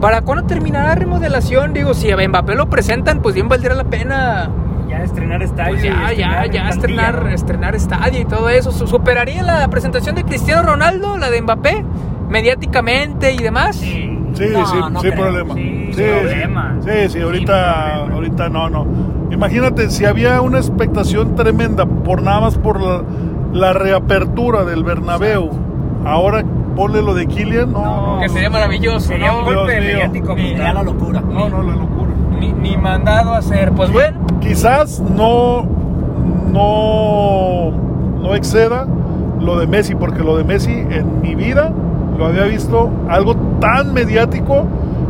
¿para cuándo terminará la remodelación? Digo, si a Mbappé lo presentan, pues bien valdría la pena Ya estrenar estadio. Pues y ya, ya, estrenar ya plantilla, estrenar, ¿no? estrenar estadio y todo eso. Su- ¿Superaría la presentación de Cristiano Ronaldo, la de Mbappé, mediáticamente y demás? Sí. Sí, No, sí, no sin creo. problema. Sí, Sí, problema. Sí, sí, ahorita, problema. ahorita no, no. Imagínate, si había una expectación tremenda por nada más por la, la reapertura del Bernabéu, ahora ponle lo de Kylian, no. Que sería maravilloso, Sería un golpe mediático. Sería la locura. No, no, la locura. Mandado a hacer. Pues bueno, Quizás no, no, no exceda lo de Messi, porque lo de Messi en mi vida lo había visto algo tan mediático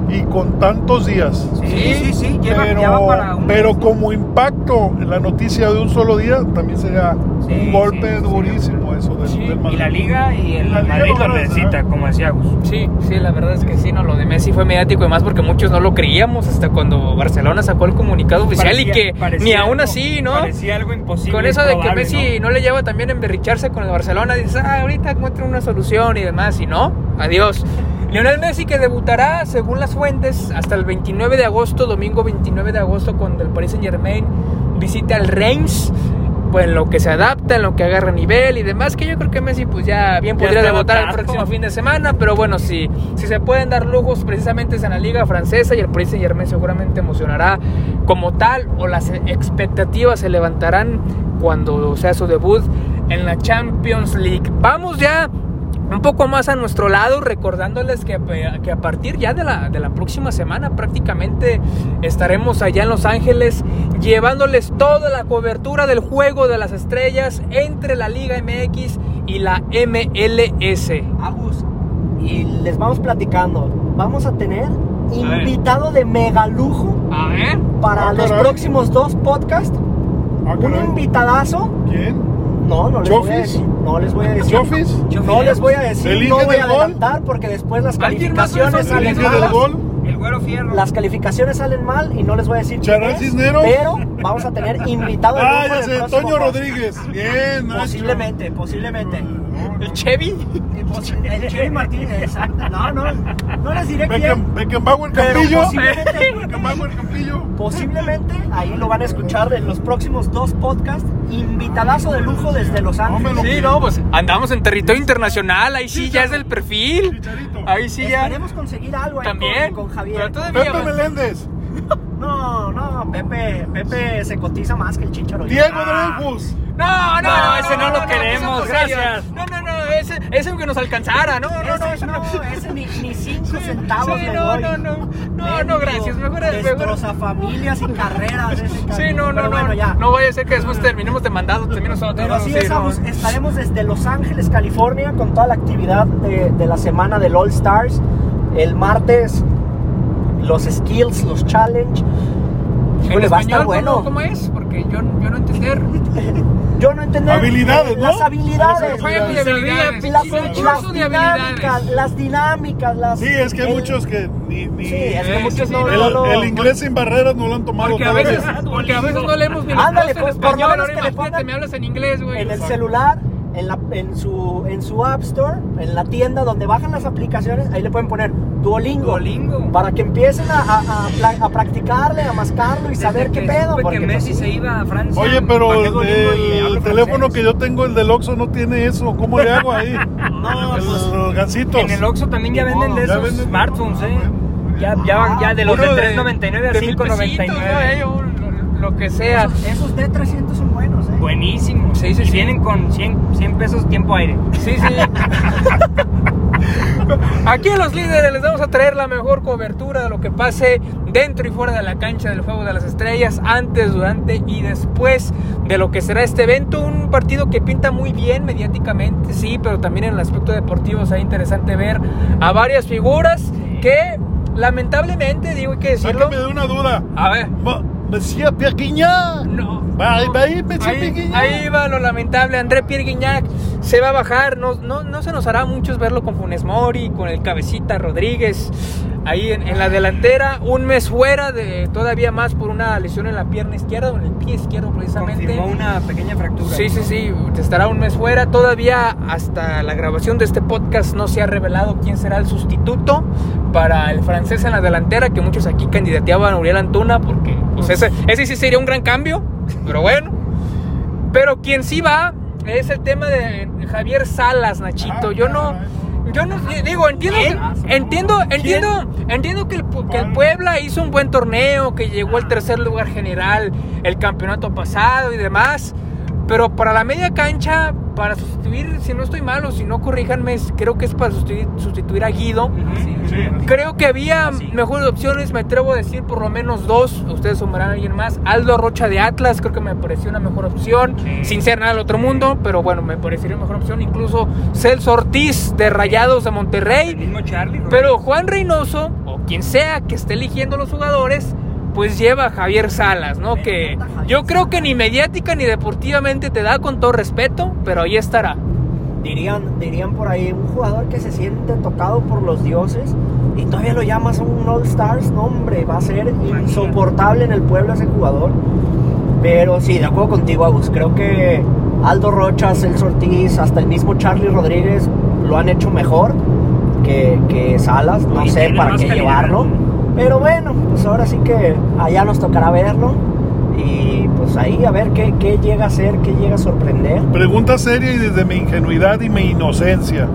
y con tantos días. Sí, sí, sí. Lleva, pero, ya va para un pero como impacto en la noticia de un solo día, también sería Sí, un golpe sí, sí, durísimo eso del, Sí, del Y la liga y el La Madrid lo necesita, como decía Gus. sí, sí, la verdad es que sí, no, lo de Messi fue mediático y más porque muchos no lo creíamos hasta cuando Barcelona sacó el comunicado oficial y que parecía ni aún algo- así, ¿no? Parecía algo imposible. Con eso de que Messi ¿no? le lleva también a emberricharse con el Barcelona, dices, ah, ahorita encuentro una solución y demás, y no, adiós. Lionel Messi que debutará, según las fuentes, hasta el 29 de agosto, domingo 29 de agosto, cuando el Paris Saint Germain visite al Reims. Pues en lo que se adapta, en lo que agarra nivel y demás, que yo creo que Messi pues ya bien podría debutar el próximo fin de semana, pero bueno, si, si se pueden dar lujos precisamente es en la liga francesa y el Paris Saint Germain seguramente emocionará como tal o las expectativas se levantarán cuando sea su debut en la Champions League. Vamos ya un poco más a nuestro lado, recordándoles que, que a partir ya de la, de la próxima semana prácticamente estaremos allá en Los Ángeles llevándoles toda la cobertura del juego de las estrellas entre la Liga MX y la MLS. Agus, y les vamos platicando. Vamos a tener invitado de mega lujo A ver. para Ah, los caray. próximos dos podcasts. Ah, Un invitadazo. ¿Quién? No, no les voy a decir. No les voy a decir. ¿Chofis? No les voy a decir. ¿El no voy a del gol? adelantar porque después las ¿Alguien más de calificaciones esos ¿El salen malas. gol? El güero fierro. Las calificaciones salen mal y no les voy a decir. quién ¿Charral es, Cisneros? Pero vamos a tener invitado. Ah, ya en el sé, Toño. Rodríguez. Bien, Nacho. Posiblemente, posiblemente. ¿El Chevy? El Chevy Martínez, exacto. No, no, no les diré quién. Beckham- Beckenbauer Campillo. Beckenbauer Campillo. posiblemente ahí lo van a escuchar en los próximos dos podcasts. Invitadazo de lujo desde Los Ángeles. Sí, no, pues andamos en territorio internacional, ahí sí ya es el perfil. Ahí sí ya. Esperemos conseguir algo ahí También. con, con Javier. Pero todavía- Pepe Meléndez. No, no, Pepe, Pepe se cotiza más que el Chicharo. Diego Dreyfus. No, no, No, ese no lo queremos, es gracias. No, no, no, ese, ese aunque nos alcanzara, no, no, no, Ese, no, ni, ni cinco centavos Sí, no, no, no. No, no, gracias, mejor- mejor- Destroza familias y carreras ese Sí, no, no, Pero no. bueno, ya. No vaya a ser que después terminemos demandados también nosotros. Pero sí, estaremos desde Los Ángeles, California, con toda la actividad de, de la semana del All Stars. El martes, los skills, los challenge. En Híjole, va a estar español, bueno. ¿cómo, ¿cómo es? Porque yo, yo no entender. Yo no entendí. Habilidades, ¿no? Las habilidades. De habilidades. Las, Sí, las de dinámicas, habilidades. las dinámicas, las... Sí, es que hay el- muchos que ni. ni Sí, es que muchos sí, no, el, no el inglés sin barreras no lo han tomado Porque a veces, porque a veces no leemos ni los Ándale, por- en por lo español. menos Ahora que le imagínate, pongan me hablas en inglés, güey. en el celular, en, la, en, su, en su App Store, en la tienda donde bajan las aplicaciones, ahí le pueden poner Duolingo. Duolingo. Para que empiecen a, a, a practicarle, a mascarlo y saber qué pedo. porque, que pues, Messi se iba a Francia. Oye, pero el, hablo teléfono francés. que yo tengo, el del Oxxo, no tiene eso. ¿Cómo le hago ahí? No, Los, pues, los gancitos. En el Oxxo también ya venden de esos venden. smartphones, ¿eh? Ya, ya, ya de los de Uno 3.99 a de mil pesitos, 5.99. lo, lo que sea. esos, esos D300 son buenos, ¿eh? Buenísimo. Sí, sí, y sí. vienen con 100, 100 pesos tiempo aire. Sí, sí. Aquí en los líderes les vamos a traer la mejor cobertura de lo que pase dentro y fuera de la cancha del Juego de las Estrellas, antes, durante y después de lo que será este evento. Un partido que pinta muy bien mediáticamente, sí, pero también en el aspecto deportivo será interesante ver a varias figuras que lamentablemente, digo, hay que decirlo. Sáqueme de una duda. A ver. Ma- Mesía Pierguiñá. No. Va, no. va ahí, Mesía Ahí, va lo lamentable. André Pierre Guignac se va a bajar. No, no, no se nos hará muchos verlo con Funes Mori, con el cabecita Rodríguez. Ahí en, en la delantera, un mes fuera de todavía más por una lesión en la pierna izquierda, o en el pie izquierdo precisamente. Confirmó una pequeña fractura. Sí, sí, sí, estará un mes fuera. Todavía hasta la grabación de este podcast no se ha revelado quién será el sustituto para el francés en la delantera, que muchos aquí candidateaban a Uriel Antuna, porque pues, ese, ese sí sería un gran cambio, pero bueno. Pero quien sí va es el tema de Javier Salas, Nachito. Yo no, yo no digo, entiendo, entiendo, entiendo, entiendo que el, que el Puebla hizo un buen torneo, que llegó al tercer lugar general el campeonato pasado y demás. Pero para la media cancha, para sustituir, si no estoy mal o si no corríjanme, creo que es para sustituir, sustituir a Guido. Creo que había mejores opciones, me atrevo a decir por lo menos dos. Ustedes sumarán a alguien más. Aldo Rocha de Atlas, creo que me pareció una mejor opción. Sin ser nada del otro mundo, pero bueno, me parecería una mejor opción. Incluso Celso Ortiz de Rayados de El Monterrey. mismo Charlie. Pero Juan Reynoso, o quien sea que esté eligiendo los jugadores, pues lleva a Javier Salas, ¿no? Que yo creo que ni mediática ni deportivamente te da con todo respeto, pero ahí estará. Dirían, dirían por ahí, un jugador que se siente tocado por los dioses y todavía lo llamas un All Stars, no hombre, va a ser insoportable en el pueblo ese jugador. Pero sí, de acuerdo contigo, Agus, creo que Aldo Rocha, Celso Ortiz, hasta el mismo Charlie Rodríguez lo han hecho mejor que, que Salas, no Y sé para qué calidad, llevarlo. Pero bueno, pues ahora sí que allá nos tocará verlo. Y pues ahí a ver qué, qué llega a ser, qué llega a sorprender. Pregunta seria y desde mi ingenuidad y mi inocencia.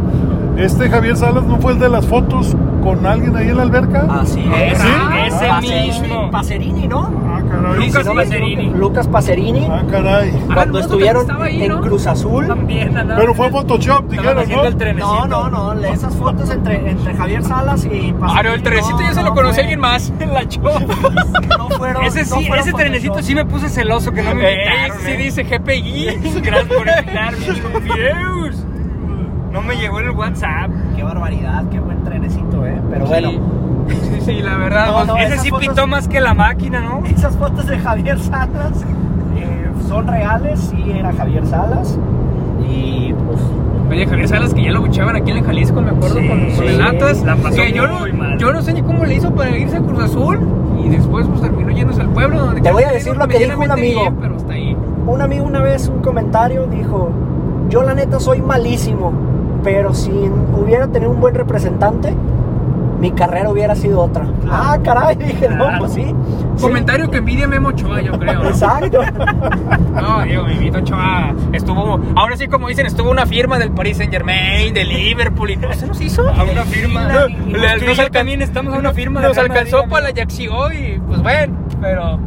¿Este Javier Salas no fue el de las fotos con alguien ahí en la alberca? Así es. ¿Sí? Ese Pacerini, mismo. Pacerini, ¿no? Ah, caray. Lucas no Pacerini. Lucas Pacerini. Ah, caray. Cuando hermoso estuvieron ahí, en ¿no? Cruz Azul. También andaba- Pero fue Photoshop, dijeron, Estaban haciendo el ¿no? trenecito. No, no, no. Esas fotos entre, entre Javier Salas y Pacerini. Ah, no, el trenecito no, ya se lo no conocí fue- alguien más. La chó. No fueron. Ese no sí, fueron ese trenecito sí me puse celoso que no me Eh, invitaron. sí ¿eh? dice GPI. Gracias por invitarme. Dios. No me llegó en el WhatsApp. Qué barbaridad, qué buen trenecito, ¿eh? Pero bueno. Sí, sí, la verdad. No, pues, no, Ese sí fotos- pitó más que la máquina, ¿no? Esas fotos de Javier Salas eh, son reales, sí era Javier Salas. Y pues Oye, Javier Salas, que ya lo buchaban aquí en Jalisco, me acuerdo, Sí, con, con el Atlas. la pasó Que yo, muy no, mal. yo no sé ni cómo le hizo para irse a Cruz Azul. Y después pues terminó yéndose al pueblo. Donde Te voy a decir lo que dijo un amigo. bien, pero hasta ahí. un amigo una vez, un comentario, dijo, yo la neta soy malísimo, pero si hubiera tenido un buen representante, mi carrera hubiera sido otra. Ah, caray, dije, no, Claro. pues sí. sí. Comentario que envidia Memo Ochoa, yo creo. ¿no? Exacto. No, Diego, mi Vito Ochoa estuvo, ahora sí como dicen, estuvo una firma del Paris Saint Germain, del Liverpool y no se nos hizo. A una firma. No, nos- nos yo alcan- también estamos a una firma. de Nos alcanzó para la Yaxio y pues bueno, pero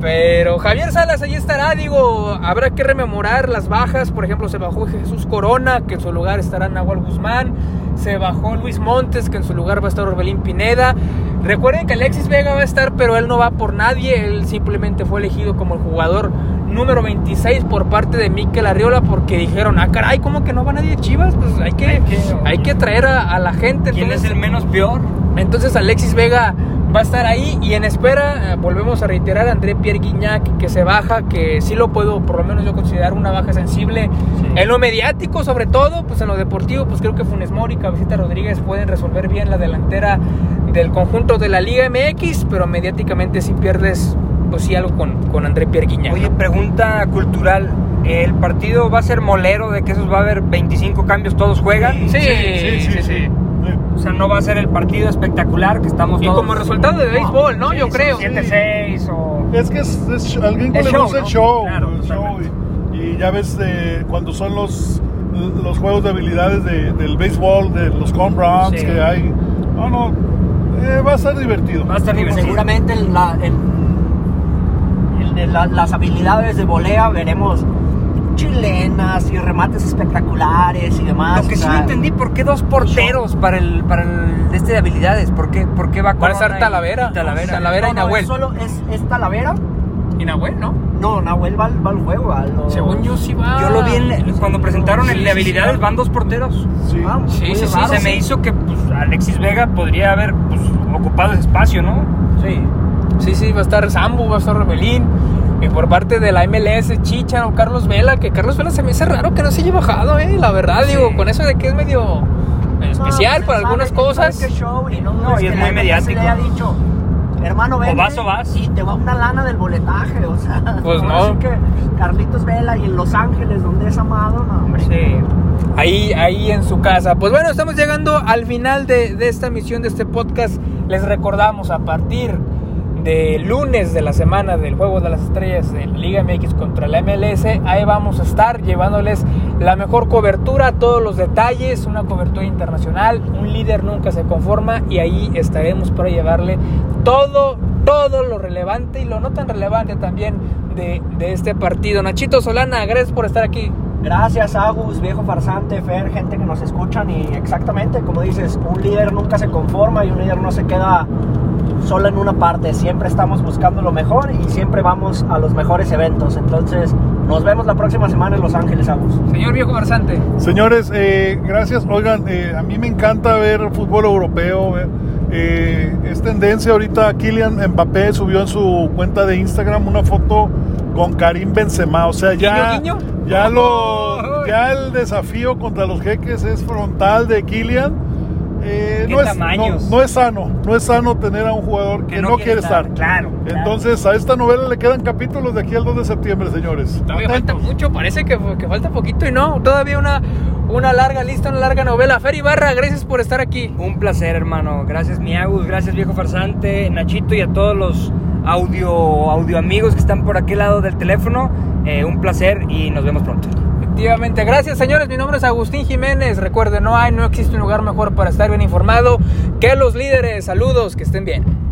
pero Javier Salas ahí estará, digo, habrá que rememorar las bajas, por ejemplo, se bajó Jesús Corona, que en su lugar estará Nahuel Guzmán, se bajó Luis Montes, que en su lugar va a estar Orbelín Pineda. Recuerden que Alexis Vega va a estar, pero él no va por nadie, él simplemente fue elegido como el jugador número 26 por parte de Mikel Arriola porque dijeron, ah, caray, ¿cómo que no va nadie de Chivas? Pues hay que, Hay que- hay que traer a, a la gente. ¿Quién es el menos peor? entonces Alexis Vega va a estar ahí y en espera eh, volvemos a reiterar a André Pierre Guignac que se baja, que sí lo puedo por lo menos yo considerar una baja sensible Sí. en lo mediático sobre todo, pues en lo deportivo pues creo que Funes Mori y Cabecita Rodríguez pueden resolver bien la delantera del conjunto de la Liga MX, pero mediáticamente sí pierdes pues sí algo con, con André Pierre Guignac. Oye, ¿no? pregunta cultural. ¿El partido va a ser molero de que esos va a haber 25 cambios, todos juegan? Sí, sí, sí, sea, no va a ser el partido espectacular que estamos Y todos... como resultado de béisbol, ¿no? Yo creo. 7-6 o... Es que es, es alguien que le show, gusta el ¿no? show. Claro, el show, y, y ya ves eh, cuando son los, los juegos de habilidades de- del béisbol, de los home runs Sí. que hay. No, no, eh, va a ser divertido. Va a estar divertido. Seguramente en, la- en- en- en la- las habilidades de volea veremos chilenas y remates espectaculares y demás. Lo que o sí no entendí, ¿por qué dos porteros para el, para el este de habilidades? ¿Por qué, por qué va a estar Corona y- Talavera. Talavera. Talavera. no, y no, Nahuel. es Solo es, es Talavera. Y Nahuel, ¿no? No, Nahuel va, al- va al juego. a Según yo sí va. Yo lo vi en- cuando presentaron el de habilidades, sí. van dos porteros. Sí. Ah, Sí, sí, sí, raro, se me hizo que pues, Alexis Vega podría haber pues, ocupado ese espacio, ¿no? Sí. Sí, sí, va a estar Sambu, va a estar Rebelín. Y por parte de la MLS, Chicha o Carlos Vela, que Carlos Vela se me hace raro que no se haya bajado, ¿eh? La verdad, Sí. digo, con eso de que es medio especial No, para algunas sabe- cosas. show y no, No, y es que muy la mediático. Le haya dicho, hermano, ven. vas o vas. Y te va una lana del boletaje, o sea. Pues no. sí que Carlitos Vela y en Los Ángeles, donde es amado, no, hombre. Sí. Ahí, ahí en su casa. Pues bueno, estamos llegando al final de, de esta emisión de este podcast. Les recordamos a partir de lunes de la semana del Juego de las Estrellas de Liga MX contra la MLS, ahí vamos a estar llevándoles la mejor cobertura, todos los detalles, una cobertura internacional, un líder nunca se conforma y ahí estaremos para llevarle todo, todo lo relevante y lo no tan relevante también de, de este partido. Nachito Solana, gracias por estar aquí. Gracias, Agus, viejo farsante, Fer, gente que nos escuchan y exactamente, como dices, un líder nunca se conforma y un líder no se queda solo en una parte, siempre estamos buscando lo mejor y siempre vamos a los mejores eventos. Entonces, nos vemos la próxima semana en Los Ángeles, Agus. Señor viejo farsante. Señores, eh, gracias. Oigan, eh, a mí me encanta ver fútbol europeo. eh. Eh, es tendencia ahorita. Kylian Mbappé subió en su cuenta de Instagram una foto con Karim Benzema. O sea, ya, Guiño, guiño. ya lo, ya el desafío contra los jeques es frontal de Kylian. Eh, ¿Qué no, es, no, no es sano, no es sano tener a un jugador que, no, quiere estar. Claro. claro. Entonces, a esta novela le quedan capítulos de aquí al 2 de septiembre, señores. Todavía falta mucho, parece que, que falta poquito y no, todavía una, una larga lista, una larga novela. Fer Ibarra, gracias por estar aquí. Un placer, hermano. Gracias, Miagus. Gracias, viejo farsante, Nachito y a todos los audio, audio amigos que están por aquel lado del teléfono. Eh, un placer y nos vemos pronto. Efectivamente, gracias señores, mi nombre es Agustín Jiménez. Recuerden, no hay, no existe un lugar mejor para estar bien informado que los líderes. Saludos, que estén bien.